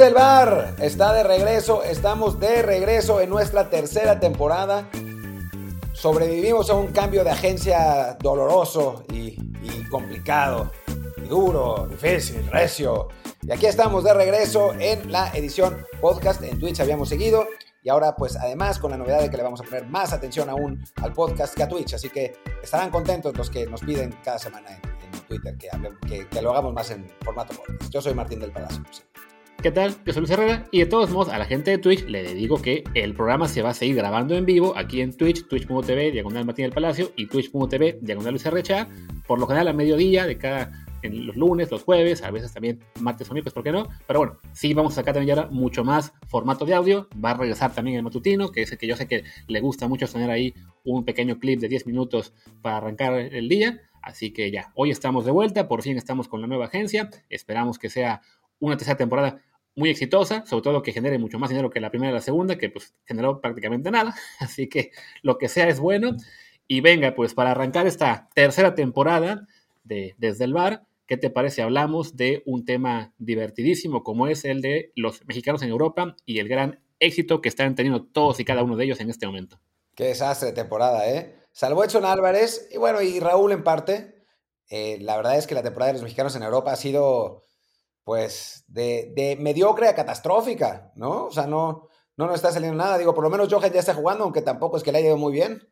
El bar, está de regreso, estamos de regreso en nuestra tercera temporada. Sobrevivimos a un cambio de agencia doloroso y, complicado, duro, difícil, recio. Y aquí estamos de regreso en la edición podcast. En Twitch habíamos seguido y ahora pues además con la novedad de que le vamos a poner más atención aún al podcast que a Twitch. Así que estarán contentos los que nos piden cada semana en, Twitter que, que, lo hagamos más en formato podcast. Yo soy Martín del Palacio. ¿Qué tal? Yo soy Luis Herrera y de todos modos a la gente de Twitch le digo que el programa se va a seguir grabando en vivo aquí en Twitch, twitch.tv, diagonal Martín del Palacio y twitch.tv, diagonal Luis Herrecha, por lo general a mediodía de cada, en los lunes, los jueves, a veces también martes o miércoles, ¿por qué no? Pero bueno, sí vamos a sacar también ahora mucho más formato de audio, va a regresar también el matutino, que es el que yo sé que le gusta mucho tener ahí un pequeño clip de 10 minutos para arrancar el día, así que ya, hoy estamos de vuelta, por fin estamos con la nueva agencia, esperamos que sea una tercera temporada muy exitosa, sobre todo que genere mucho más dinero que la primera y la segunda, que pues generó prácticamente nada, así que lo que sea es bueno. Y venga, pues para arrancar esta tercera temporada de Desde el Bar, ¿qué te parece? Hablamos de un tema divertidísimo como es el de los mexicanos en Europa y el gran éxito que están teniendo todos y cada uno de ellos en este momento. Qué desastre de temporada, ¿eh? Salvo Edson Álvarez y bueno, y Raúl en parte. Eh, la verdad es que la temporada de los mexicanos en Europa ha sido pues de, mediocre a catastrófica, ¿no? O sea, no, no nos está saliendo nada. Digo, por lo menos Johan ya está jugando, aunque tampoco es que le haya ido muy bien.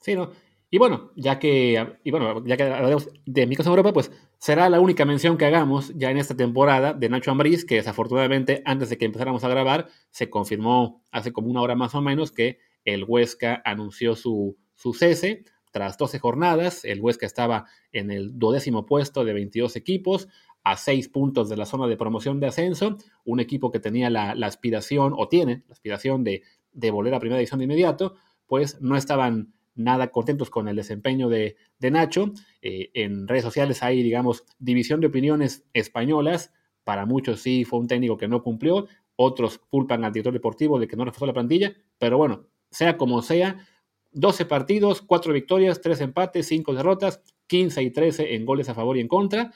Sí, ¿no? Y bueno, ya que, y bueno, ya que hablamos de Micos en Europa, pues será la única mención que hagamos ya en esta temporada de Nacho Ambriz, que desafortunadamente antes de que empezáramos a grabar, se confirmó hace como una hora más o menos que el Huesca anunció su, su cese. Tras 12 jornadas, el Huesca estaba en el duodécimo puesto de 22 equipos, a seis puntos de la zona de promoción de ascenso, un equipo que tenía la, aspiración, o tiene la aspiración de, volver a primera división de inmediato, pues no estaban nada contentos con el desempeño de, Nacho. Eh, en redes sociales hay, digamos, división de opiniones españolas. Para muchos sí fue un técnico que no cumplió, otros culpan al director deportivo de que no reforzó la plantilla, pero bueno, sea como sea, 12 partidos, 4 victorias, 3 empates, 5 derrotas, 15 y 13 en goles a favor y en contra.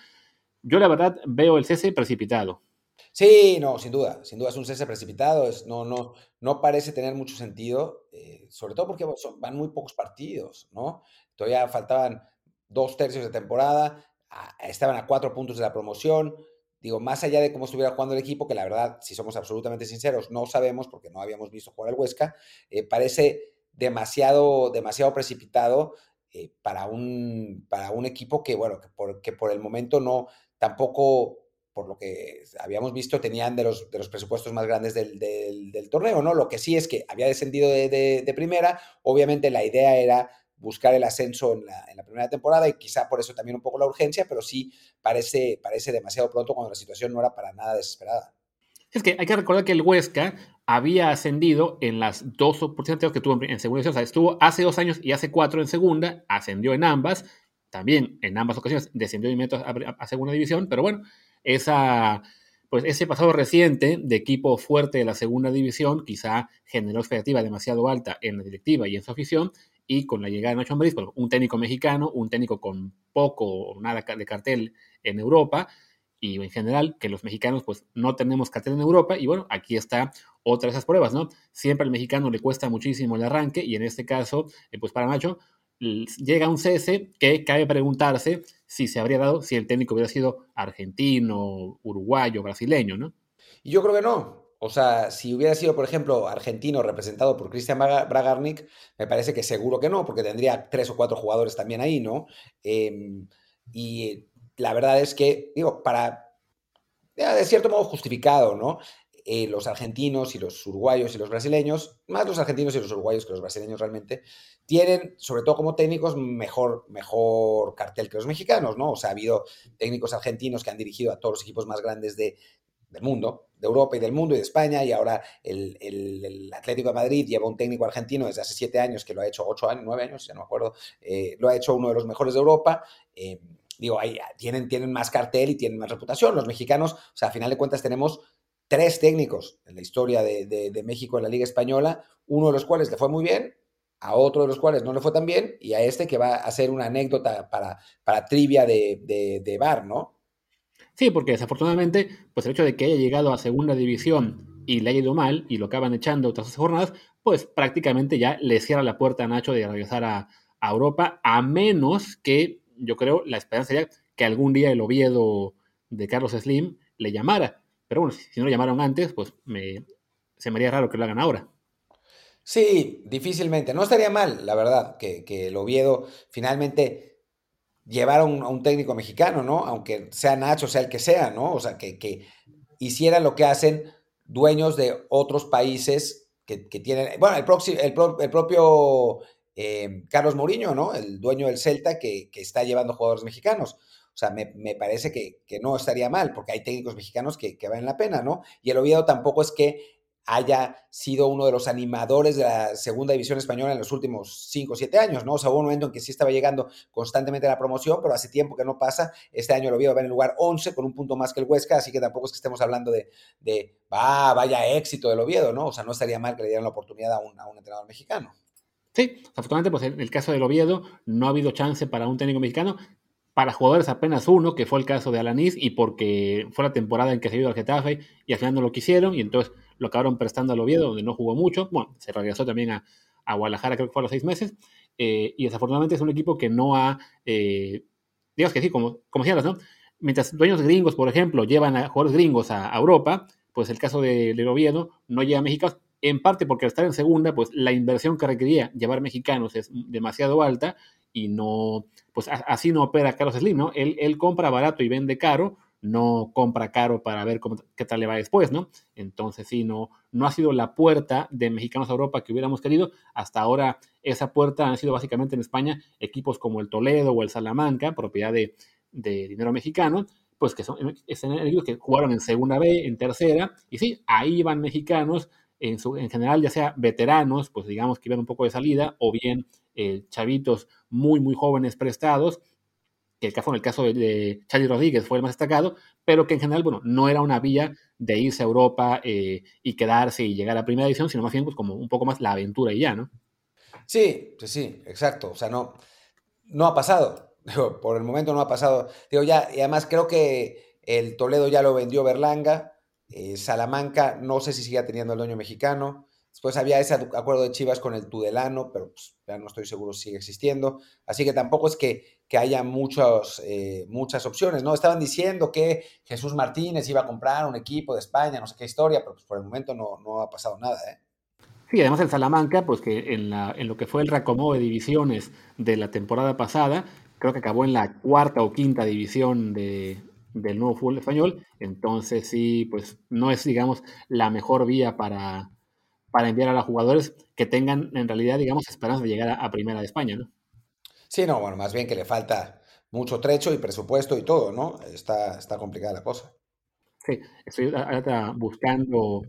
Yo la verdad veo el cese precipitado. Sí, no, sin duda, sin duda es un cese precipitado, no, no, no parece tener mucho sentido, eh, sobre todo porque van muy pocos partidos, ¿no? Todavía faltaban dos tercios de temporada, estaban a cuatro puntos de la promoción, digo, más allá de cómo estuviera jugando el equipo, que la verdad, si somos absolutamente sinceros, no sabemos porque no habíamos visto jugar al Huesca, eh, parece demasiado, demasiado precipitado eh, para, un, para un equipo que, bueno, que que por el momento no, tampoco, por lo que habíamos visto, tenían de los, de los presupuestos más grandes del, del, torneo, ¿no? Lo que sí es que había descendido de, de, primera, obviamente la idea era buscar el ascenso en la, en la, primera temporada y quizá por eso también un poco la urgencia, pero sí parece, parece demasiado pronto cuando la situación no era para nada desesperada. Es que hay que recordar que el Huesca había ascendido en las dos oportunidades que tuvo en segunda. O sea, estuvo hace dos años y hace cuatro en segunda, ascendió en ambas también en ambas ocasiones descendió de a, a, segunda división, pero bueno, esa, pues ese pasado reciente de equipo fuerte de la segunda división quizá generó expectativa demasiado alta en la directiva y en su afición, y con la llegada de Nacho Ambriz, un técnico mexicano, un técnico con poco o nada de cartel en Europa, y en general que los mexicanos pues no tenemos cartel en Europa y bueno, aquí está otra de esas pruebas, ¿no? Siempre al mexicano le cuesta muchísimo el arranque y en este caso, eh, pues para Nacho llega un cese que cabe preguntarse si se habría dado si el técnico hubiera sido argentino, uruguayo, brasileño, ¿no? Yo creo que no. O sea, si hubiera sido, por ejemplo, argentino representado por Cristian Bragarnik, me parece que seguro que no, porque tendría tres o cuatro jugadores también ahí, ¿no? Em, y la verdad es que, digo, para, de cierto modo justificado, ¿no? Eh, los argentinos y los uruguayos y los brasileños, más los argentinos y los uruguayos que los brasileños realmente, tienen, sobre todo como técnicos, mejor, mejor cartel que los mexicanos, ¿no? O sea, ha habido técnicos argentinos que han dirigido a todos los equipos más grandes de, del mundo, de Europa y del mundo y de España, y ahora el, el, Atlético de Madrid lleva un técnico argentino desde hace siete años, que lo ha hecho ocho años, nueve años, ya no me acuerdo, eh, lo ha hecho uno de los mejores de Europa. Eh, digo, ahí tienen, tienen más cartel y tienen más reputación. Los mexicanos, o sea, a final de cuentas tenemos tres técnicos en la historia de, México en la Liga Española, uno de los cuales le fue muy bien, a otro de los cuales no le fue tan bien, y a este que va a ser una anécdota para, para trivia de, de, bar, ¿no? Sí, porque desafortunadamente, pues el hecho de que haya llegado a segunda división y le haya ido mal y lo acaban echando otras jornadas, pues prácticamente ya le cierra la puerta a Nacho de regresar a, Europa, a menos que, yo creo, la esperanza sería que algún día el Oviedo de Carlos Slim le llamara. Pero bueno, si no lo llamaron antes, pues me, se me haría raro que lo hagan ahora. Sí, difícilmente. No estaría mal, la verdad, que, el Oviedo finalmente llevara a un técnico mexicano, ¿no? Aunque sea Nacho, sea el que sea, ¿no? O sea, que, que hiciera lo que hacen dueños de otros países que, tienen. Bueno, el, el, propio eh, Carlos Mourinho, ¿no? El dueño del Celta que, está llevando jugadores mexicanos. O sea, me, parece que, no estaría mal, porque hay técnicos mexicanos que, que valen la pena, ¿no? Y el Oviedo tampoco es que haya sido uno de los animadores de la segunda división española en los últimos 5 o 7 años, ¿no? O sea, hubo un momento en que sí estaba llegando constantemente a la promoción, pero hace tiempo que no pasa. Este año lo vio ver en el lugar 11 con un punto más que el Huesca, así que tampoco es que estemos hablando de, de va, vaya éxito del Oviedo, ¿no? O sea, no estaría mal que le dieran la oportunidad a un, a un entrenador mexicano. Sí, afortunadamente, pues en el caso del Oviedo no ha habido chance para un técnico mexicano para jugadores apenas uno, que fue el caso de Alanis, y porque fue la temporada en que se ido al Getafe y al final no lo quisieron, y entonces lo acabaron prestando al Oviedo, donde no jugó mucho. Bueno, se regresó también a, Guadalajara, creo que fue a los seis meses, eh, y desafortunadamente es un equipo que no ha, eh, digamos que sí, como, como decías, ¿no? Mientras dueños gringos, por ejemplo, llevan a jugadores gringos a, Europa, pues el caso del de Oviedo no lleva a mexicanos, en parte porque al estar en segunda, pues la inversión que requería llevar mexicanos es demasiado alta y no, pues así no opera Carlos Slim, ¿no? Él, él compra barato y vende caro, no compra caro para ver cómo, qué tal le va después, ¿no? Entonces sí, no, no ha sido la puerta de mexicanos a Europa que hubiéramos querido. Hasta ahora esa puerta han sido básicamente en España equipos como el Toledo o el Salamanca, propiedad de, dinero mexicano, pues que son equipos que jugaron en segunda B, en tercera, y sí, ahí van mexicanos, en, su, en general ya sea veteranos, pues digamos que iban un poco de salida, o bien eh, chavitos muy, muy jóvenes prestados, que fue en el caso de, Charlie Rodríguez fue el más destacado, pero que en general, bueno, no era una vía de irse a Europa eh, y quedarse y llegar a primera edición, sino más bien pues, como un poco más la aventura y ya, ¿no? Sí, sí, sí, exacto. O sea, no, no ha pasado. por el momento no ha pasado. Digo, ya, y además creo que el Toledo ya lo vendió Berlanga, eh, Salamanca, no sé si sigue teniendo el dueño mexicano. Después había ese acuerdo de Chivas con el Tudelano, pero pues, ya no estoy seguro si sigue existiendo. Así que tampoco es que, que haya eh, muchas opciones, ¿no? Estaban diciendo que Jesús Martínez iba a comprar un equipo de España, no sé qué historia, pero pues, por el momento no, no ha pasado nada, ¿eh? Sí, además el Salamanca, pues que en, lo que fue el reacomodo de divisiones de la temporada pasada, creo que acabó en la cuarta o quinta división de, del nuevo fútbol español. Entonces sí, pues no es, digamos, la mejor vía para, para enviar a los jugadores que tengan en realidad, digamos, esperanza de llegar a, Primera de España, ¿no? Sí, no, bueno, más bien que le falta mucho trecho y presupuesto y todo, ¿no? Está, está complicada la cosa. Sí, estoy buscando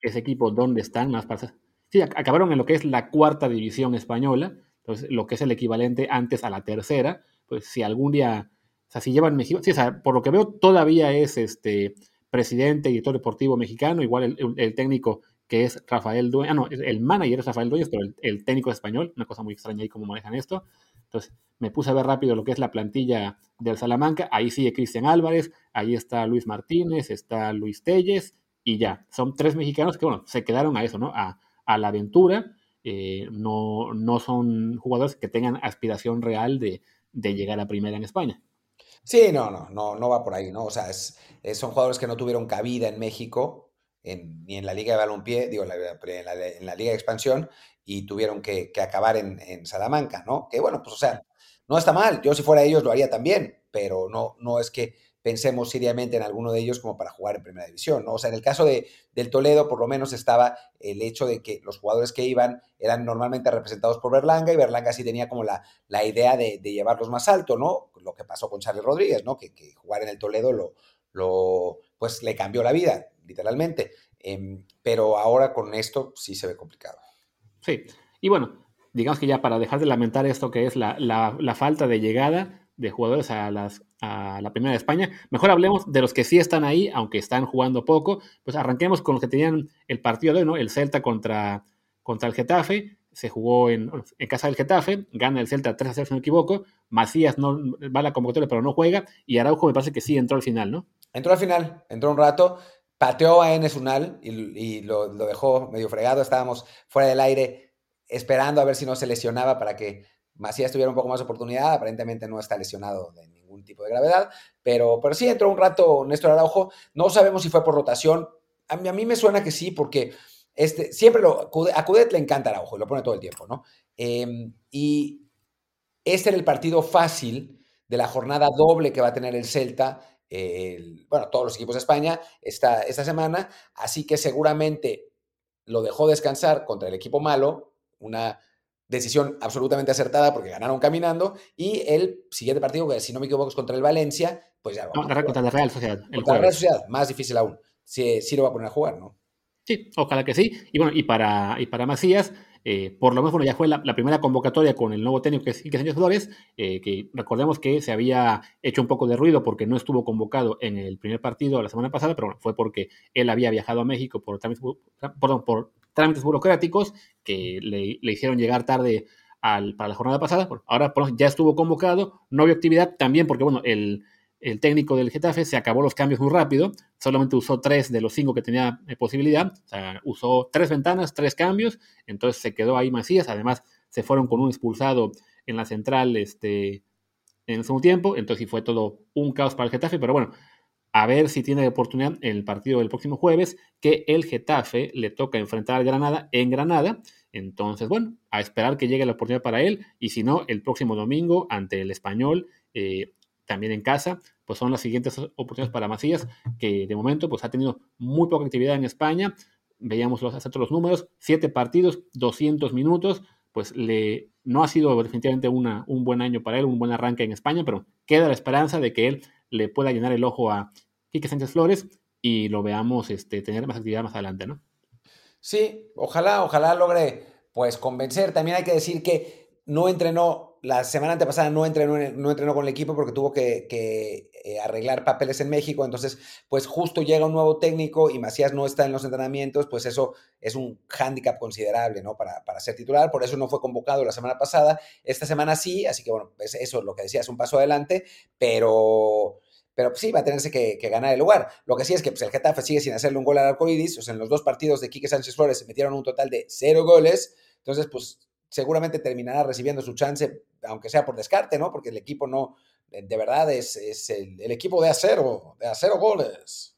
ese equipo dónde están más para... Sí, acabaron en lo que es la cuarta división española, entonces lo que es el equivalente antes a la tercera, pues si algún día, o sea, si llevan México, sí, o sea, por lo que veo todavía es este presidente director deportivo mexicano, igual el técnico que es Rafael Dueñas, ah, no, el manager es Rafael Dueñas, pero el, técnico español, una cosa muy extraña ahí cómo manejan esto. Entonces, me puse a ver rápido lo que es la plantilla del Salamanca, ahí sigue Cristian Álvarez, ahí está Luis Martínez, está Luis Telles, y ya, son tres mexicanos que, bueno, se quedaron a eso, ¿no? A, la aventura, eh, no, no son jugadores que tengan aspiración real de, llegar a primera en España. Sí, no, no, no, no va por ahí, ¿no? O sea, son jugadores que no tuvieron cabida en México, ni en la Liga de Balompié, digo, en la, Liga de Expansión, y tuvieron que, acabar en, Salamanca, ¿no? Que bueno, pues o sea, no está mal, yo si fuera ellos lo haría también, pero no, no es que pensemos seriamente en alguno de ellos como para jugar en primera división, ¿no? O sea, en el caso de, del Toledo, por lo menos estaba el hecho de que los jugadores que iban eran normalmente representados por Berlanga y Berlanga sí tenía como la, la idea de, llevarlos más alto, ¿no? Lo que pasó con Charlie Rodríguez, ¿no? Que, que jugar en el Toledo lo, lo, pues le cambió la vida literalmente. Em, pero ahora con esto sí se ve complicado. Sí, y bueno, digamos que ya para dejar de lamentar esto que es la, falta de llegada de jugadores a, las, a la Primera de España, mejor hablemos de los que sí están ahí, aunque están jugando poco. Pues arranquemos con los que tenían el partido de hoy, ¿no? El Celta contra, contra el Getafe. Se jugó en, en casa del Getafe, gana el Celta 3 a 0, si no me equivoco. Macías no va a la convocatoria, pero no juega. Y Araujo me parece que sí entró al final, ¿no? Entró al final, entró un rato, pateó a Enes Unal y, lo, dejó medio fregado. Estábamos fuera del aire esperando a ver si no se lesionaba para que Macías tuviera un poco más de oportunidad. Aparentemente no está lesionado de ningún tipo de gravedad, pero, pero sí entró un rato Néstor Araujo. No sabemos si fue por rotación. A mí, me suena que sí, porque este, siempre lo, a Cudet le encanta Araujo y lo pone todo el tiempo, ¿no? Em, y este era el partido fácil de la jornada doble que va a tener el Celta bueno, todos los equipos de España esta, esta semana, así que seguramente lo dejó descansar contra el equipo malo, una decisión absolutamente acertada porque ganaron caminando, y el siguiente partido, que si no me equivoco es contra el Valencia, pues ya... No, contra la Real Sociedad. contra la Real Sociedad, más difícil aún. Si, si lo va a poner a jugar, ¿no? Sí, ojalá que sí. Y bueno, y para, y para Macías, eh, por lo menos, bueno, ya fue la, primera convocatoria con el nuevo técnico que es Sánchez Flores, eh, que recordemos que se había hecho un poco de ruido porque no estuvo convocado en el primer partido la semana pasada, pero bueno, fue porque él había viajado a México por trámites, por trámites burocráticos que le, hicieron llegar tarde al, para la jornada pasada. ahora ya estuvo convocado, no había actividad también porque, bueno, el el técnico del Getafe se acabó los cambios muy rápido, solamente usó tres de los cinco que tenía eh, posibilidad, o sea, usó tres ventanas, tres cambios, entonces se quedó ahí Macías, además se fueron con un expulsado en la central este, en el segundo tiempo, entonces fue todo un caos para el Getafe, pero bueno, a ver si tiene oportunidad en el partido del próximo jueves, que el Getafe le toca enfrentar al Granada en Granada, entonces bueno, a esperar que llegue la oportunidad para él, y si no, el próximo domingo ante el Español, eh, también en casa, pues son las siguientes oportunidades para Macías, que de momento pues ha tenido muy poca actividad en España. Veíamos los, los números, siete partidos, 200 minutos, pues le, no ha sido definitivamente una, un buen año para él, un buen arranque en España, pero queda la esperanza de que él le pueda llenar el ojo a Quique Sánchez Flores y lo veamos este, tener más actividad más adelante, ¿no? Sí, ojalá, ojalá logre pues convencer. También hay que decir que no entrenó la semana antepasada no entrenó, no entrenó con el equipo porque tuvo que, eh, arreglar papeles en México, entonces pues justo llega un nuevo técnico y Macías no está en los entrenamientos, pues eso es un hándicap considerable, ¿no? Para, para, ser titular, por eso no fue convocado la semana pasada, esta semana sí, así que bueno, pues eso es lo que decía, es un paso adelante, pero... Pero sí, va a tenerse que, ganar el lugar. Lo que sí es que pues, el Getafe sigue sin hacerle un gol al arcoiris. O sea, en los dos partidos de Quique Sánchez Flores se metieron un total de cero goles. Entonces, pues seguramente terminará recibiendo su chance, aunque sea por descarte, ¿no? Porque el equipo no, de verdad es, el, equipo de acero, de acero goles.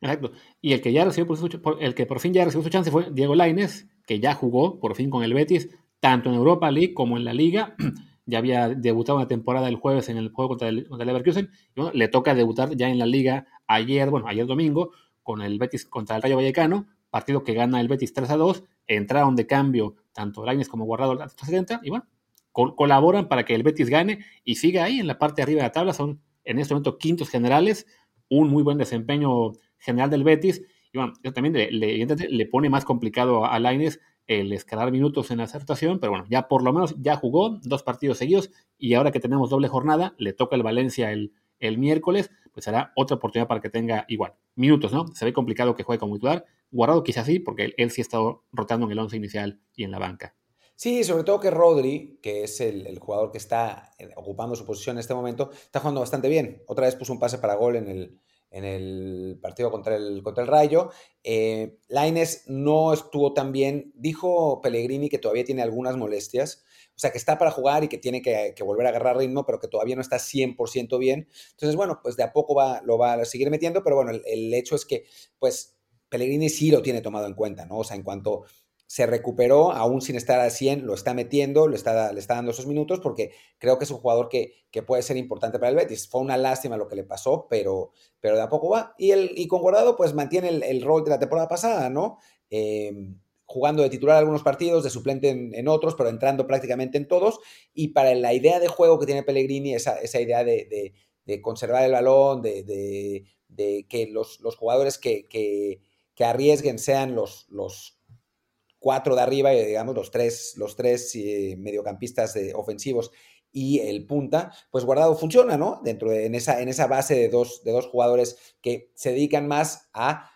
Exacto. Y el que ya recibió por el que por fin ya recibió su chance fue Diego Laines, que ya jugó por fin con el Betis, tanto en Europa League como en la Liga. ya había debutado una temporada el jueves en el juego contra el, contra Leverkusen. Le toca debutar ya en la Liga ayer, bueno, ayer domingo, con el Betis contra el Rayo Vallecano, partido que gana el Betis 3 a 2. Entraron de cambio tanto Lainez como Guardado al 70 y bueno, colaboran para que el Betis gane y siga ahí en la parte de arriba de la tabla. Son en este momento quintos generales, un muy buen desempeño general del Betis. Y bueno, también le, le, pone más complicado a Lainez el escalar minutos en la acertación, pero bueno, ya por lo menos ya jugó dos partidos seguidos y ahora que tenemos doble jornada, le toca el Valencia el, el miércoles, pues será otra oportunidad para que tenga igual minutos, ¿no? Se ve complicado que juegue como titular, Guardado quizás sí, porque él, sí ha estado rotando en el once inicial y en la banca. Sí, sobre todo que Rodri, que es el, jugador que está eh, ocupando su posición en este momento, está jugando bastante bien. Otra vez puso un pase para gol en el, partido contra el, contra el Rayo. Eh, Laines no estuvo tan bien. Dijo Pellegrini que todavía tiene algunas molestias. Sea, que está para jugar y que tiene que, volver a agarrar ritmo, pero que todavía no está 100% bien. Entonces, bueno, pues de a poco va, lo va a seguir metiendo, pero bueno, el, hecho es que, pues, Pellegrini sí lo tiene tomado en cuenta, ¿no? O sea, en cuanto se recuperó, aún sin estar al 100, lo está metiendo, lo está, le está dando esos minutos, porque creo que es un jugador que, que, puede ser importante para el Betis. Fue una lástima lo que le pasó, pero, pero de a poco va. Y, el, y con Guardado, pues mantiene el, rol de la temporada pasada, ¿no? Em, jugando de titular algunos partidos, de suplente en, otros, pero entrando prácticamente en todos. Y para la idea de juego que tiene Pellegrini, esa, esa idea de, de, conservar el balón, de, que los, los jugadores que, que arriesguen sean los, los cuatro de arriba, y digamos, los tres, los tres eh, mediocampistas ofensivos y el punta, pues Guardado funciona, ¿no? Dentro de en esa, en esa base de dos, de dos jugadores que se dedican más a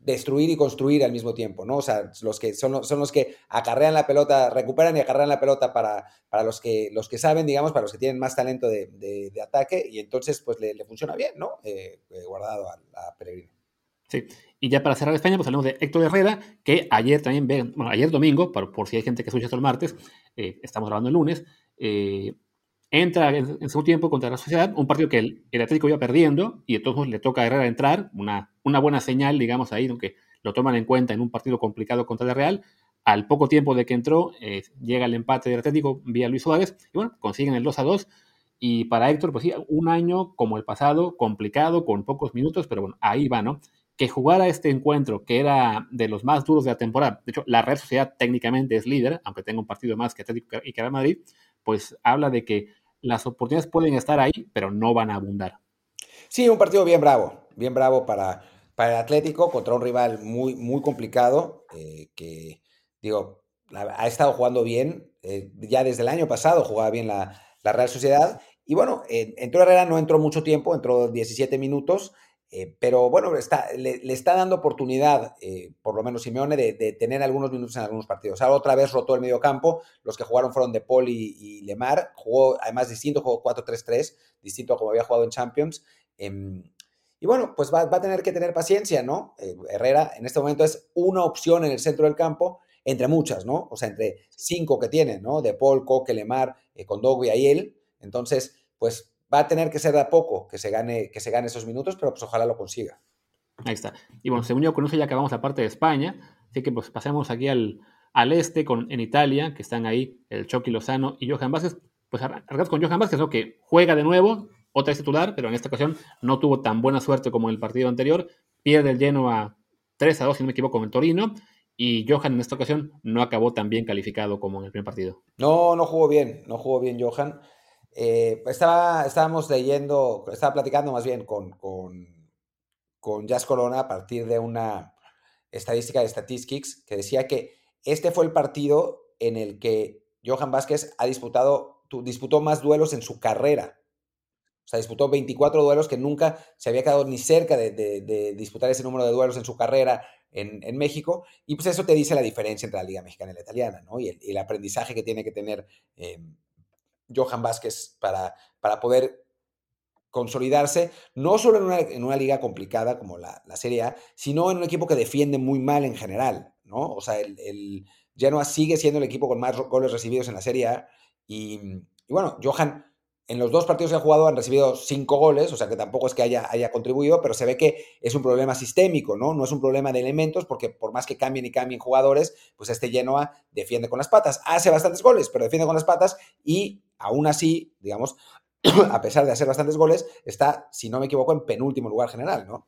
destruir y construir al mismo tiempo, ¿no? O sea, los que son, son los que acarrean la pelota, recuperan y acarrean la pelota para, para los, que, los que saben, digamos, para los que tienen más talento de, ataque, y entonces pues le, funciona bien, ¿no? Eh, eh, guardado a, Peregrino. Sí, y ya para cerrar España, pues hablamos de Héctor Herrera, que ayer también, bueno, ayer domingo, por, por si hay gente que escucha esto el martes, eh, estamos grabando el lunes, entra en, su tiempo contra la sociedad, un partido que el, Atlético iba perdiendo y entonces le toca a Herrera entrar, una, una buena señal, digamos, ahí, aunque lo toman en cuenta en un partido complicado contra el Real. Al poco tiempo de que entró, eh, llega el empate del Atlético vía Luis Suárez y bueno, consiguen el 2 a 2. Y para Héctor, pues sí, un año como el pasado, complicado, con pocos minutos, pero bueno, ahí va, ¿no? Que jugara este encuentro, que era de los más duros de la temporada, de hecho, la Real Sociedad técnicamente es líder, aunque tenga un partido más que Atlético y que Real Madrid, pues habla de que las oportunidades pueden estar ahí, pero no van a abundar. Sí, un partido bien bravo, bien bravo para, para el Atlético contra un rival muy, muy complicado, eh, que, digo, ha estado jugando bien, eh, ya desde el año pasado jugaba bien la, Real Sociedad, y bueno, entró Herrera, no entró mucho tiempo, entró 17 minutos, eh, pero bueno, está, le, está dando oportunidad, eh, por lo menos Simeone, de, tener algunos minutos en algunos partidos. Ahora otra vez rotó el medio campo. Los que jugaron fueron De Paul y, Lemar. Jugó además distinto, jugó 4-3-3, distinto a como había jugado en Champions. Em, y bueno, pues va, a tener que tener paciencia, ¿no? Eh, Herrera en este momento es una opción en el centro del campo, entre muchas, ¿no? O sea, entre cinco que tiene, ¿no? De Paul, Coque, Lemar, Condogui y él. Entonces, pues va a tener que ser de a poco que se gane, que se gane esos minutos, pero pues ojalá lo consiga. Ahí está. Y bueno, según yo con eso ya acabamos la parte de España, así que pues pasemos aquí al, al este, con, en Italia, que están ahí el Chucky Lozano y Johan Vázquez. Pues arrancamos con Johan Vázquez, ¿no? que juega de nuevo, otra vez titular, pero en esta ocasión no tuvo tan buena suerte como en el partido anterior. Pierde el lleno a 3 a 2, si no me equivoco, con el Torino. Y Johan en esta ocasión no acabó tan bien calificado como en el primer partido. No, no jugó bien, no jugó bien Johan. Eh, estaba, estábamos leyendo, estaba platicando más bien con, con, con Jazz Corona a partir de una estadística de Statistics que decía que este fue el partido en el que Johan Vázquez ha disputado, disputó más duelos en su carrera. O sea, disputó 24 duelos que nunca se había quedado ni cerca de, disputar ese número de duelos en su carrera en, México. Y pues eso te dice la diferencia entre la Liga Mexicana y la Italiana, ¿no? Y el, aprendizaje que tiene que tener eh, Johan Vázquez para, para poder consolidarse, no solo en una, en una liga complicada como la, la, Serie A, sino en un equipo que defiende muy mal en general, ¿no? O sea, el, el Genoa sigue siendo el equipo con más goles recibidos en la Serie A y, y bueno, Johan en los dos partidos que ha jugado han recibido cinco goles, o sea que tampoco es que haya, haya contribuido, pero se ve que es un problema sistémico, ¿no? No es un problema de elementos, porque por más que cambien y cambien jugadores, pues este Genoa defiende con las patas. Hace bastantes goles, pero defiende con las patas y aún así, digamos, a pesar de hacer bastantes goles, está, si no me equivoco, en penúltimo lugar general, ¿no?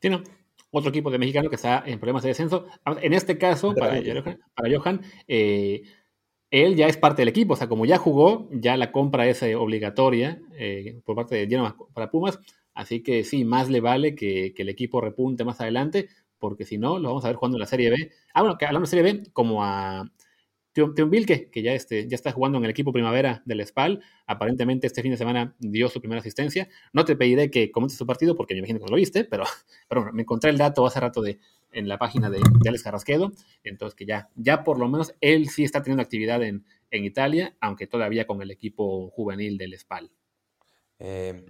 Sí, no. Otro equipo de mexicano que está en problemas de descenso. En este caso, para, para Johan, eh, él ya es parte del equipo, o sea, como ya jugó, ya la compra es eh, obligatoria eh, por parte de Genoa para Pumas, así que sí, más le vale que, el equipo repunte más adelante, porque si no, lo vamos a ver jugando en la Serie B. Ah, bueno, que hablando de Serie B, como a Tion Vilke, que ya, este, ya está jugando en el equipo primavera del SPAL, aparentemente este fin de semana dio su primera asistencia. No te pediré que comentes su partido, porque me imagino que lo viste, pero, me encontré el dato hace rato de, en la página de, de, Alex Carrasquedo, entonces que ya, ya por lo menos él sí está teniendo actividad en, en Italia, aunque todavía con el equipo juvenil del SPAL. Eh,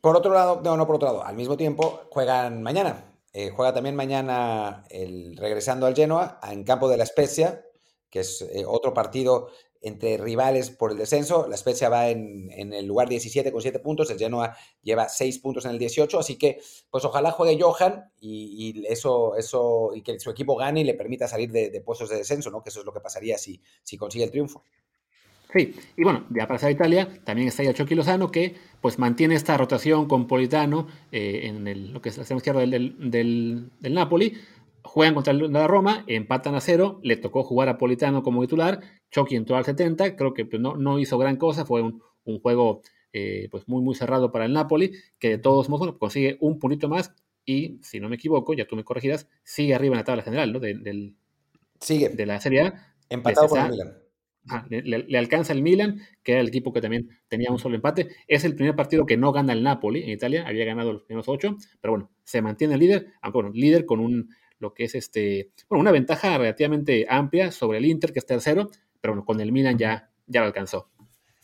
por otro lado, no, no por otro lado, al mismo tiempo juegan mañana. Eh, juega también mañana el, regresando al Genoa en campo de la Spezia, que es eh, otro partido entre rivales por el descenso. La Spezia va en, el lugar 17 con 7 puntos, el Genoa lleva 6 puntos en el 18, así que pues ojalá juegue Johan y, eso, eso, y que su equipo gane y le permita salir de, puestos de descenso, ¿no? que eso es lo que pasaría si, si consigue el triunfo. Sí, y bueno, ya para a Italia, también está ya Chucky Lozano, que pues mantiene esta rotación con Politano eh, en lo que es la extrema izquierda del, del Napoli, juegan contra la Roma, empatan a cero, le tocó jugar a Politano como titular, Chucky entró al 70, creo que pues, no, no hizo gran cosa, fue un, juego eh, pues muy muy cerrado para el Napoli, que de todos modos consigue un puntito más y, si no me equivoco, ya tú me corregirás, sigue arriba en la tabla general, ¿no? del, sigue. De la Serie A. Empatado con el Milan. le, alcanza el Milan, que era el equipo que también tenía un solo empate. Es el primer partido que no gana el Napoli en Italia, había ganado los primeros ocho, pero bueno, se mantiene el líder, aunque bueno, líder con un lo que es este, bueno, una ventaja relativamente amplia sobre el Inter, que es tercero, pero con el Milan ya, ya lo alcanzó.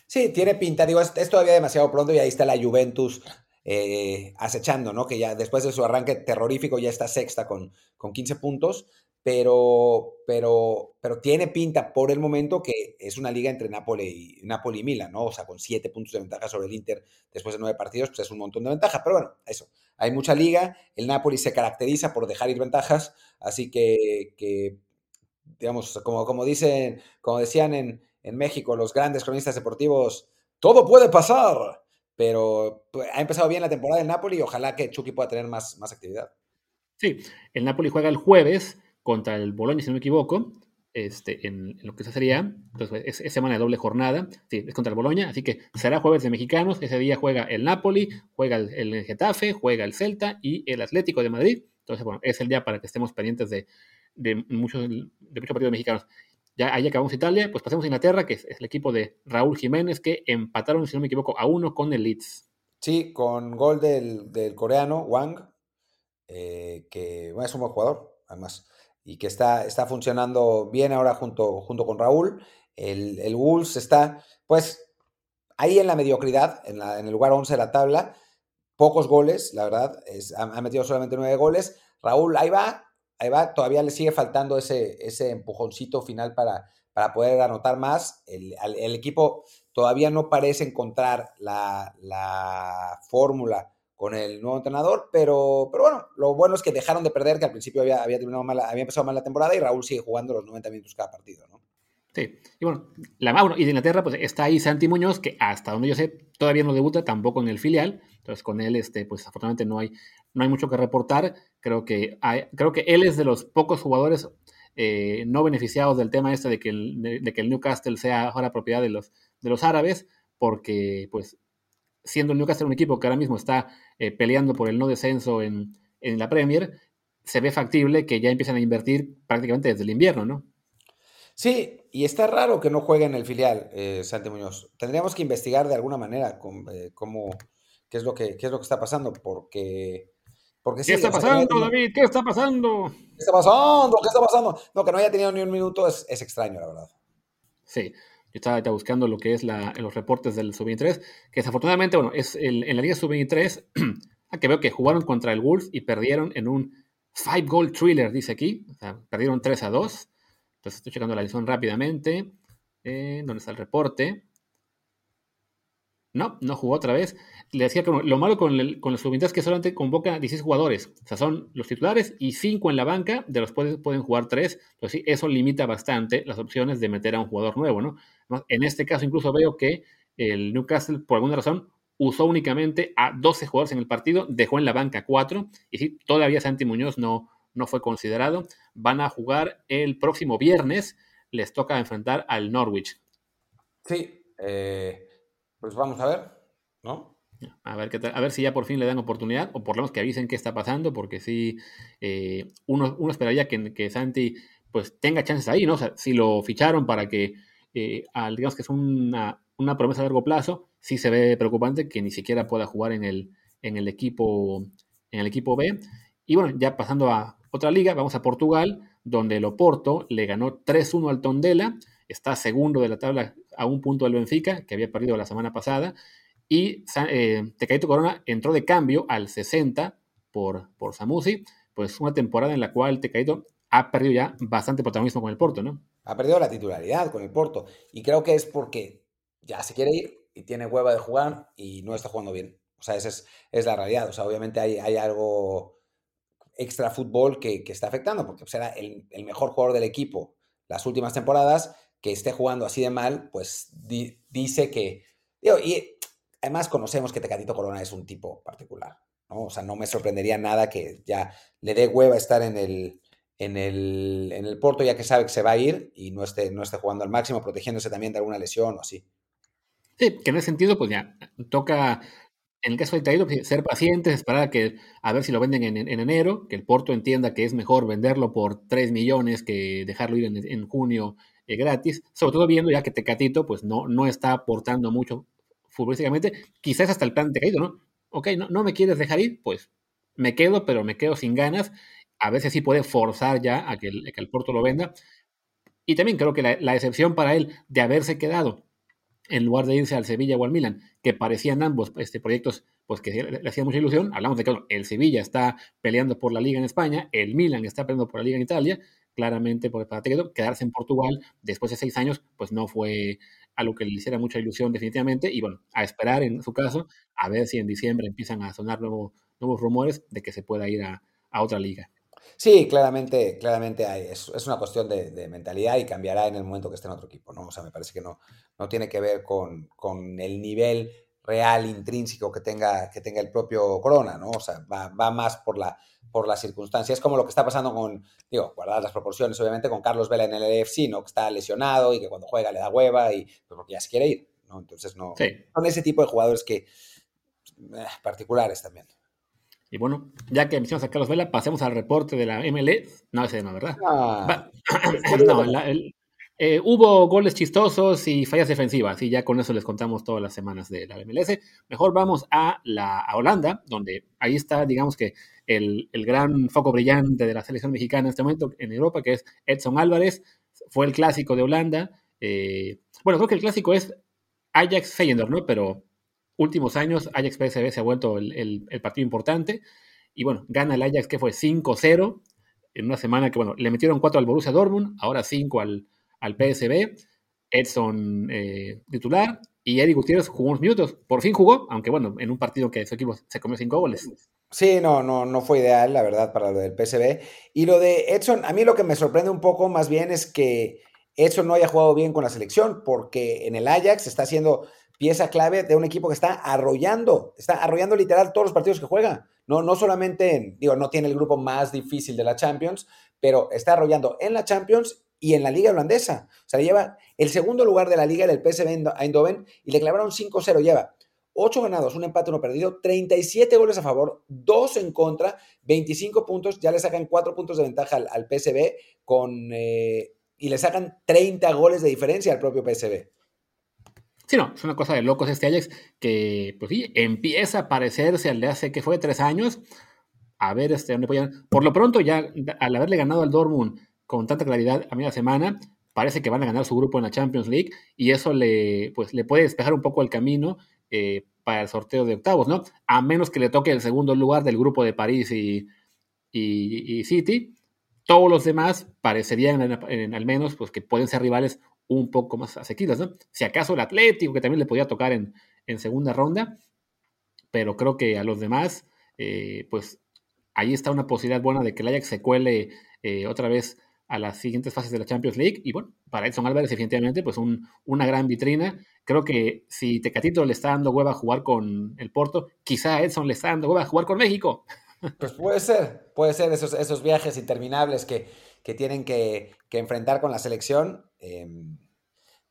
Sí, tiene pinta, digo, es, todavía demasiado pronto y ahí está la Juventus eh, acechando, ¿no? Que ya después de su arranque terrorífico ya está sexta con, con 15 puntos, pero, pero, pero tiene pinta por el momento que es una liga entre Napoli y, Napoli y Milan, ¿no? O sea, con siete puntos de ventaja sobre el Inter después de nueve partidos, pues es un montón de ventaja. Pero bueno, eso. Hay mucha liga. El Napoli se caracteriza por dejar ir ventajas, así que, digamos, como, dicen, como decían en, en México los grandes cronistas deportivos, todo puede pasar. Pero pues, ha empezado bien la temporada del Napoli y ojalá que Chucky pueda tener más, más actividad. Sí, el Napoli juega el jueves contra el Boloña, si no me equivoco, este, en, lo que sería, entonces es, semana de doble jornada, sí, es contra el Boloña, así que será jueves de mexicanos, ese día juega el Napoli, juega el, Getafe, juega el Celta y el Atlético de Madrid, entonces bueno, es el día para que estemos pendientes de, muchos, de muchos partidos mexicanos. Ya ahí acabamos Italia, pues pasemos a Inglaterra, que es, el equipo de Raúl Jiménez, que empataron, si no me equivoco, a uno con el Leeds. Sí, con gol del, coreano Wang, eh, que es un buen jugador, además y que está, está funcionando bien ahora junto, junto con Raúl. El, el Wolves está, pues, ahí en la mediocridad, en, el lugar 11 de la tabla. Pocos goles, la verdad, es, ha, metido solamente nueve goles. Raúl, ahí va, ahí va, todavía le sigue faltando ese, ese empujoncito final para, para poder anotar más. El, el equipo todavía no parece encontrar la, la fórmula con el nuevo entrenador, pero, pero bueno, lo bueno es que dejaron de perder, que al principio había, había, terminado mal, había empezado mal la temporada y Raúl sigue jugando los 90 minutos cada partido, ¿no? Sí, y bueno, la, bueno, y de Inglaterra pues está ahí Santi Muñoz, que hasta donde yo sé todavía no debuta tampoco en el filial, entonces con él, este, pues afortunadamente no hay, no hay mucho que reportar, creo que, hay, creo que él es de los pocos jugadores eh, no beneficiados del tema este de que, el, de, que el Newcastle sea ahora propiedad de los, de los árabes, porque pues siendo el Newcastle un equipo que ahora mismo está eh, peleando por el no descenso en, la Premier, se ve factible que ya empiecen a invertir prácticamente desde el invierno, ¿no? Sí, y está raro que no juegue en el filial, eh, Santi Muñoz. Tendríamos que investigar de alguna manera eh, cómo, qué, es lo que, qué es lo que está pasando, porque... porque ¿Qué está pasando, David? ¿Qué está pasando? ¿Qué está pasando? ¿Qué está pasando? No, que no haya tenido ni un minuto es, es extraño, la verdad. Sí, yo estaba buscando lo que es los reportes del Sub-23, que desafortunadamente, bueno, es en la Liga Sub-23, que veo que jugaron contra el Wolves y perdieron en un five goal thriller, dice aquí. O sea, perdieron 3 a 2. Entonces estoy checando la edición rápidamente. Eh, ¿Dónde está el reporte? No, no jugó otra vez. Le decía que lo malo con, el, con los es que solamente convoca 16 jugadores. O sea, son los titulares y 5 en la banca, de los cuales pueden jugar 3. Entonces, sí, eso limita bastante las opciones de meter a un jugador nuevo, ¿no? En este caso, incluso veo que el Newcastle, por alguna razón, usó únicamente a 12 jugadores en el partido, dejó en la banca 4. Y sí, todavía Santi Muñoz no, no fue considerado. Van a jugar el próximo viernes. Les toca enfrentar al Norwich. Sí, eh pues vamos a ver, ¿no? A ver, qué a ver si ya por fin le dan oportunidad, o por lo menos que avisen qué está pasando, porque sí, eh, uno, uno, esperaría que, Santi pues tenga chances ahí, ¿no? O sea, si lo ficharon para que, eh, digamos que es una, una, promesa a largo plazo, sí se ve preocupante que ni siquiera pueda jugar en el, en el, equipo, en el equipo B. Y bueno, ya pasando a otra liga, vamos a Portugal, donde el Oporto le ganó 3-1 al Tondela, está segundo de la tabla a un punto del Benfica, que había perdido la semana pasada, y eh, Corona entró de cambio al 60 por, por Samusi, pues una temporada en la cual Tecaito ha perdido ya bastante protagonismo con el Porto, ¿no? Ha perdido la titularidad con el Porto, y creo que es porque ya se quiere ir y tiene hueva de jugar y no está jugando bien. O sea, esa es, es la realidad. O sea, obviamente hay, hay algo extra fútbol que, que está afectando, porque será el, el mejor jugador del equipo las últimas temporadas que esté jugando así de mal, pues dice que... y además conocemos que Tecatito Corona es un tipo particular, ¿no? O sea, no me sorprendería nada que ya le dé hueva estar en el, en el, en el Porto, ya que sabe que se va a ir y no esté, no esté jugando al máximo, protegiéndose también de alguna lesión o así. Sí, que en ese sentido, pues ya toca, en el caso de Taito, pues, ser pacientes, esperar a, que, a ver si lo venden en, en, enero, que el Porto entienda que es mejor venderlo por 3 millones que dejarlo ir en, en junio eh, gratis, sobre todo viendo ya que Tecatito pues no, no está aportando mucho futbolísticamente, quizás hasta el plan Tecatito, ¿no? Ok, no, no me quieres dejar ir, pues me quedo, pero me quedo sin ganas. A veces sí puede forzar ya a que el, que el Porto lo venda. Y también creo que la, la excepción para él de haberse quedado en lugar de irse al Sevilla o al Milan, que parecían ambos este, proyectos pues que le, hacían mucha ilusión. Hablamos de que el Sevilla está peleando por la Liga en España, el Milan está peleando por la Liga en Italia, claramente por para Tequedo, quedarse en Portugal después de seis años, pues no fue algo que le hiciera mucha ilusión definitivamente, y bueno, a esperar en su caso, a ver si en diciembre empiezan a sonar nuevos rumores de que se pueda ir a, otra liga. Sí, claramente, claramente hay. Es, una cuestión de, mentalidad y cambiará en el momento que esté en otro equipo, ¿no? O sea, me parece que no, no tiene que ver con, con el nivel real, intrínseco que tenga, que tenga el propio Corona, ¿no? O sea, va más por la, por las circunstancias. Es como lo que está pasando con, digo, guardar las proporciones, obviamente, con Carlos Vela en el EFC, ¿no? Que está lesionado y que cuando juega le da hueva y pues, porque ya se quiere ir, ¿no? Entonces, no. Sí. Son ese tipo de jugadores que. Eh, particulares también. Y bueno, ya que mencionamos a Carlos Vela, pasemos al reporte de la MLE. No, ese no, ¿verdad? Ah, no, la, el, eh, hubo goles chistosos y fallas defensivas, y ya con eso les contamos todas las semanas de la MLS. Mejor vamos a, la, Holanda, donde ahí está, digamos que, el, el, gran foco brillante de la selección mexicana en este momento en Europa, que es Edson Álvarez. Fue el clásico de Holanda. Eh, bueno, creo que el clásico es Ajax Feyenoord, ¿no? Pero últimos años Ajax PSV se ha vuelto el, el, el, partido importante. Y bueno, gana el Ajax que fue 5-0 en una semana que, bueno, le metieron 4 al Borussia Dortmund, ahora 5 al, al PSV. Edson eh, titular y Eric Gutiérrez jugó unos minutos. Por fin jugó, aunque bueno, en un partido que su equipo se comió 5 goles. Sí, no, no, no fue ideal, la verdad, para lo del PSV. Y lo de Edson, a mí lo que me sorprende un poco más bien es que Edson no haya jugado bien con la selección, porque en el Ajax está haciendo pieza clave de un equipo que está arrollando, está arrollando literal todos los partidos que juega. No, no solamente, digo, no tiene el grupo más difícil de la Champions, pero está arrollando en la Champions y en la liga holandesa. O sea, lleva el segundo lugar de la liga del PSV Eindhoven y le clavaron 5-0. Lleva 8 ganados, un empate, uno perdido, 37 goles a favor, 2 en contra, 25 puntos. Ya le sacan 4 puntos de ventaja al, al PSV con, eh, y le sacan 30 goles de diferencia al propio PSV. Sí, no, es una cosa de locos este Ajax que, pues sí, empieza a parecerse al de hace que fue tres años. A ver este, dónde. Por lo pronto, ya al haberle ganado al Dortmund con tanta claridad a media semana, parece que van a ganar su grupo en la Champions League y eso le, pues, le puede despejar un poco el camino eh, para el sorteo de octavos, ¿no? A menos que le toque el segundo lugar del grupo de París y, y, City. Todos los demás parecerían, en, al menos, pues que pueden ser rivales un poco más asequibles, ¿no? Si acaso el Atlético, que también le podía tocar en, en segunda ronda, pero creo que a los demás, eh, pues ahí está una posibilidad buena de que el Ajax se cuele eh, otra vez a las siguientes fases de la Champions League. Y bueno, para Edson Álvarez, definitivamente, pues un, una gran vitrina. Creo que si Tecatito le está dando hueva a jugar con el Porto, quizá Edson le está dando hueva a jugar con México. Pues puede ser, puede ser esos, esos viajes interminables que, que tienen que, que, enfrentar con la selección. Eh,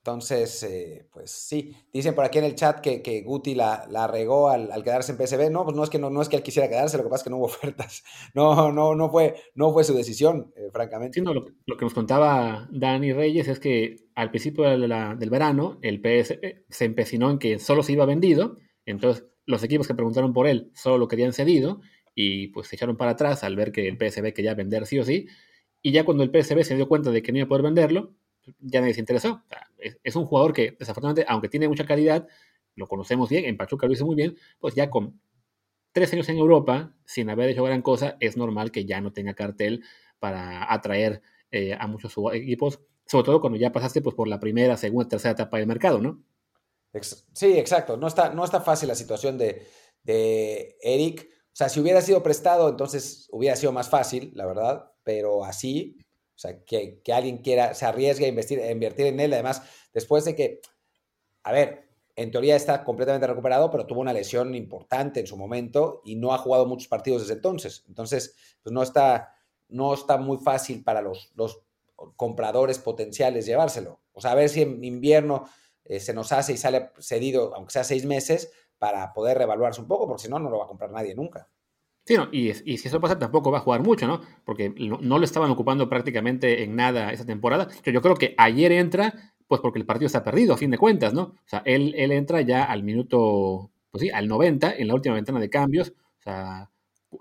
entonces, eh, pues sí, dicen por aquí en el chat que, que Guti la, la regó al, al, quedarse en PSV. No, pues no es, que no, no, es que él quisiera quedarse, lo que pasa es que no hubo ofertas. No, no, no, fue, no fue su decisión, eh, francamente. Sí, no, lo, lo, que nos contaba Dani Reyes es que al principio del verano el PSV se empecinó en que solo se iba vendido, entonces los equipos que preguntaron por él solo lo querían cedido y pues se echaron para atrás al ver que el PSV quería vender sí o sí y ya cuando el PSV se dio cuenta de que no iba a poder venderlo, ya nadie se interesó. Es, un jugador que, desafortunadamente, aunque tiene mucha calidad, lo conocemos bien, en Pachuca lo hizo muy bien, pues ya con tres años en Europa, sin haber hecho gran cosa, es normal que ya no tenga cartel para atraer eh, a muchos equipos, sobre todo cuando ya pasaste pues, por la primera, segunda, tercera etapa del mercado, ¿no? Sí, exacto. No está, no está fácil la situación de, de Eric. O sea, si hubiera sido prestado, entonces hubiera sido más fácil, la verdad pero así, o sea, que, que alguien quiera, se arriesgue a investir, a invertir en él, además, después de que, a ver, en teoría está completamente recuperado, pero tuvo una lesión importante en su momento y no ha jugado muchos partidos desde entonces. Entonces, pues no está, no está muy fácil para los, los compradores potenciales llevárselo. O sea, a ver si en invierno eh, se nos hace y sale cedido, aunque sea seis meses, para poder revaluarse un poco, porque si no, no lo va a comprar nadie nunca. Sí, y, si eso pasa, tampoco va a jugar mucho, ¿no? Porque no, lo estaban ocupando prácticamente en nada esa temporada. Yo, yo creo que ayer entra, pues porque el partido está perdido, a fin de cuentas, ¿no? O sea, él, él entra ya al minuto, pues sí, al 90, en la última ventana de cambios, o sea,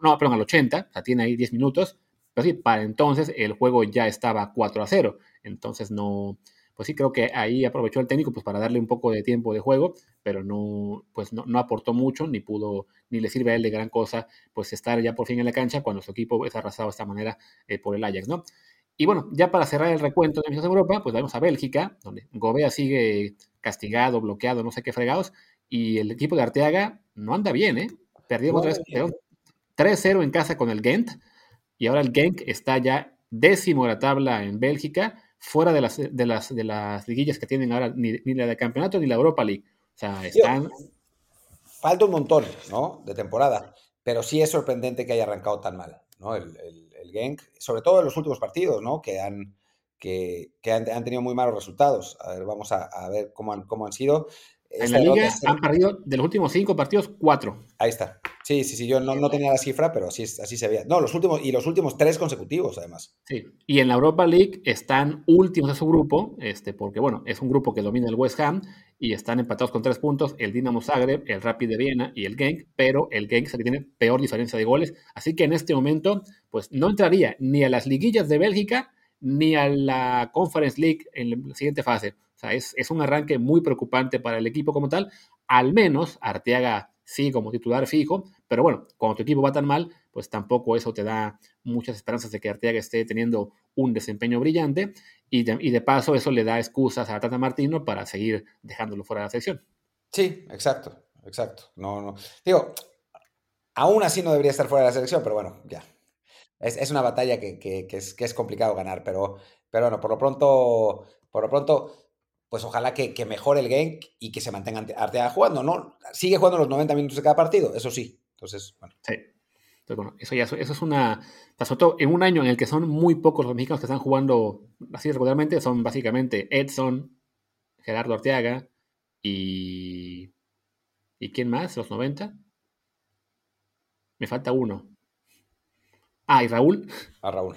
no, perdón, al 80, o sea, tiene ahí 10 minutos, pero sí, para entonces el juego ya estaba 4 a 0, entonces no, pues sí creo que ahí aprovechó el técnico pues para darle un poco de tiempo de juego, pero no, pues no, aportó mucho, ni pudo, ni le sirve a él de gran cosa, pues estar ya por fin en la cancha cuando su equipo es arrasado de esta manera eh, por el Ajax, ¿no? Y bueno, ya para cerrar el recuento de de Europa, pues vamos a Bélgica, donde Gobea sigue castigado, bloqueado, no sé qué fregados, y el equipo de Arteaga no anda bien, ¿eh? Perdió otra vez, 3-0 en casa con el Gent, y ahora el Genk está ya décimo de la tabla en Bélgica, fuera de las, de las, de las liguillas que tienen ahora, ni, la de campeonato ni la Europa League. O sea, están... Falta un montón, ¿no? De temporada. Pero sí es sorprendente que haya arrancado tan mal, ¿no? El, el, el Genk, sobre todo en los últimos partidos, ¿no? Que han, que, que han, han, tenido muy malos resultados. A ver, vamos a, a ver cómo han, cómo han sido en la liga han perdido de los últimos cinco partidos, cuatro. Ahí está. Sí, sí, sí. Yo no, no tenía la cifra, pero así, así se veía. No, los últimos, y los últimos tres consecutivos, además. Sí. Y en la Europa League están últimos de su grupo, este, porque bueno, es un grupo que domina el West Ham y están empatados con tres puntos, el Dinamo Zagreb, el Rapid de Viena y el Genk, pero el Genk es el que tiene peor diferencia de goles. Así que en este momento, pues no entraría ni a las liguillas de Bélgica ni a la Conference League en la siguiente fase. O sea, es, un arranque muy preocupante para el equipo como tal. Al menos Arteaga sí como titular fijo, pero bueno, cuando tu equipo va tan mal, pues tampoco eso te da muchas esperanzas de que Arteaga esté teniendo un desempeño brillante y de, paso eso le da excusas a Tata Martino para seguir dejándolo fuera de la sección. Sí, exacto, exacto. No, no. Digo, aún así no debería estar fuera de la selección, pero bueno, ya. Es, una batalla que, es, que es complicado ganar, pero, pero bueno, por lo pronto, por lo pronto pues ojalá que, mejore el Genk y que se mantenga Arteaga jugando, ¿no? Sigue jugando los 90 minutos de cada partido, eso sí. Entonces, bueno. Sí. Entonces, bueno, eso ya eso es una. En un año en el que son muy pocos los mexicanos que están jugando así regularmente, son básicamente Edson, Gerardo Arteaga y. ¿Y quién más? ¿Los 90? Me falta uno. Ah, y Raúl. A Raúl.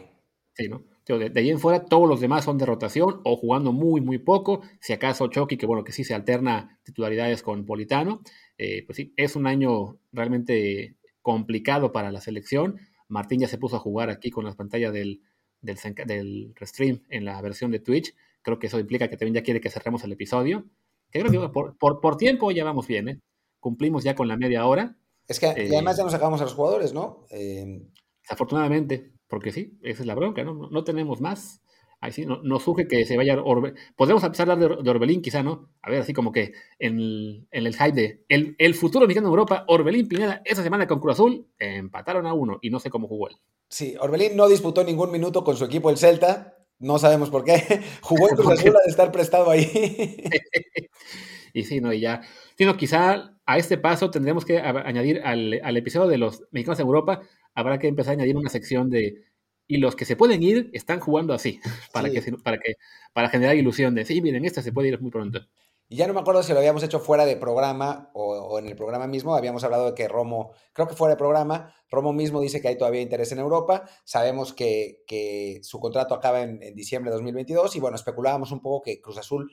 Sí, ¿no? De, ahí en fuera, todos los demás son de rotación o jugando muy, muy poco. Si acaso Chucky, que bueno, que sí se alterna titularidades con Politano. Eh, pues sí, es un año realmente complicado para la selección. Martín ya se puso a jugar aquí con las pantallas del, del, del Restream en la versión de Twitch. Creo que eso implica que también ya quiere que cerremos el episodio. Que creo que por, por, tiempo ya vamos bien, ¿eh? Cumplimos ya con la media hora. Es que además ya nos sacamos a los jugadores, ¿no? Eh... Afortunadamente. Porque sí, esa es la bronca, ¿no? No tenemos más. Ahí sí, no, surge que se vaya Orbe Podemos empezar a hablar de, Orbelín, quizá, ¿no? A ver, así como que en el, en el hype de el, el, futuro mexicano en Europa, Orbelín Pineda, esa semana con Cruz Azul, empataron a uno y no sé cómo jugó él. Sí, Orbelín no disputó ningún minuto con su equipo, el Celta. No sabemos por qué. Jugó en Cruz Azul de estar prestado ahí. y sí, no, y ya. Sino quizá a este paso tendremos que añadir al, al episodio de los mexicanos en Europa habrá que empezar a añadir una sección de y los que se pueden ir están jugando así, para, que, para, que, para generar ilusión de, sí, miren, esta se puede ir muy pronto. Y ya no me acuerdo si lo habíamos hecho fuera de programa o, en el programa mismo, habíamos hablado de que Romo, creo que fuera de programa, Romo mismo dice que hay todavía interés en Europa, sabemos que, que su contrato acaba en, diciembre de 2022 y bueno, especulábamos un poco que Cruz Azul,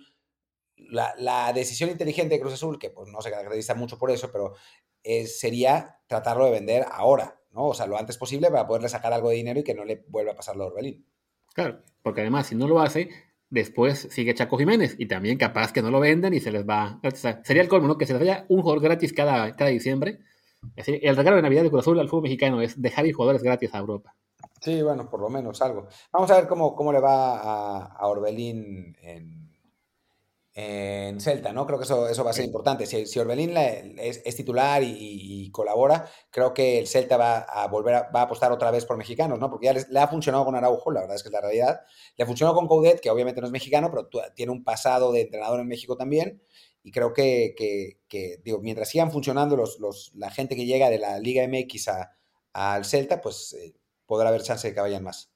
la, la, decisión inteligente de Cruz Azul, que pues no se caracteriza mucho por eso, pero sería tratarlo de vender ahora, ¿no? O sea, lo antes posible para poderle sacar algo de dinero y que no le vuelva a pasar lo de Orbelín. Claro, porque además, si no lo hace, después sigue Chaco Jiménez y también capaz que no lo venden y se les va. sería el colmo, ¿no? Que se les vaya un jugador gratis cada, cada diciembre. el regalo de Navidad de Cruz Azul al fútbol mexicano es dejar ir jugadores gratis a Europa. Sí, bueno, por lo menos algo. Vamos a ver cómo, cómo le va a, a Orbelín en, en Celta, ¿no? Creo que eso, eso va a ser importante. Si, Orbelín es, titular y, colabora, creo que el Celta va a volver a, va a apostar otra vez por mexicanos, ¿no? Porque ya le ha funcionado con Araujo, la verdad es que es la realidad. Le funcionó con Coudet, que obviamente no es mexicano, pero tiene un pasado de entrenador en México también. Y creo que, que, digo, mientras sigan funcionando los, los, la gente que llega de la Liga MX al Celta, pues eh, podrá haber chance de que vayan más.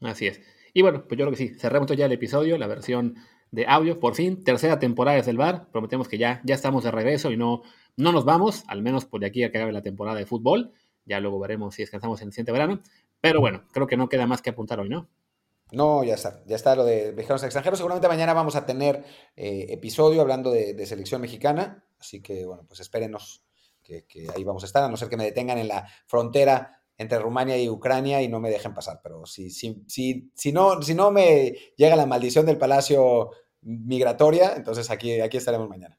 Así es. Y bueno, pues yo creo que sí, cerramos ya el episodio, la versión de audio, por fin, tercera temporada desde el bar, prometemos que ya, ya estamos de regreso y no, no nos vamos, al menos por de aquí a que acabe la temporada de fútbol. Ya luego veremos si descansamos en el siguiente verano. Pero bueno, creo que no queda más que apuntar hoy, ¿no? No, ya está. Ya está lo de mexicanos extranjeros. Seguramente mañana vamos a tener eh, episodio hablando de, selección mexicana. Así que, bueno, pues espérenos que, ahí vamos a estar, a no ser que me detengan en la frontera entre Rumania y Ucrania y no me dejen pasar. Pero si, si, si, si, no, si no me llega la maldición del palacio migratoria, entonces aquí, aquí estaremos mañana.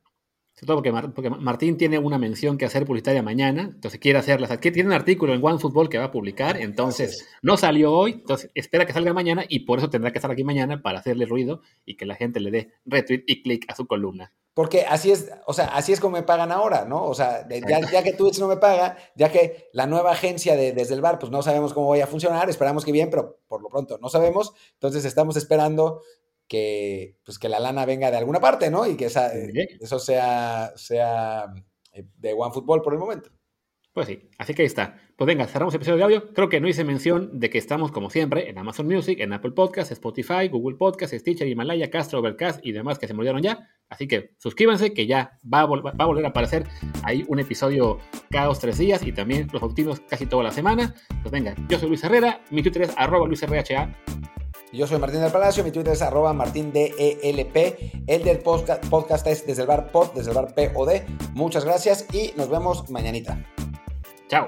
Sobre todo porque, porque, Martín tiene una mención que hacer publicitaria mañana, entonces quiere hacerla. Tiene un artículo en OneFootball que va a publicar, entonces no salió hoy, entonces espera que salga mañana y por eso tendrá que estar aquí mañana para hacerle ruido y que la gente le dé retweet y clic a su columna. Porque así es, o sea, así es como me pagan ahora, ¿no? O sea, ya, ya, que Twitch no me paga, ya que la nueva agencia de Desde el Bar, pues no sabemos cómo vaya a funcionar, esperamos que bien, pero por lo pronto no sabemos. Entonces estamos esperando que, pues que la lana venga de alguna parte, ¿no? Y que esa, eso sea, sea eh, de OneFootball por el momento. Pues sí, así que ahí está. Pues venga, cerramos el episodio de audio. Creo que no hice mención de que estamos, como siempre, en Amazon Music, en Apple Podcasts, Spotify, Google Podcasts, Stitcher, Himalaya, Castro, Overcast y demás que se murieron ya. Así que suscríbanse, que ya va a, va a volver a aparecer ahí un episodio cada dos, tres días y también los últimos casi toda la semana. Pues venga, yo soy Luis Herrera, mi Twitter es arroba luisrha. Yo soy Martín del Palacio, mi Twitter es arroba martindelp, el del podcast, es desde el bar pod, desde el bar POD. Muchas gracias y nos vemos mañanita. Chao.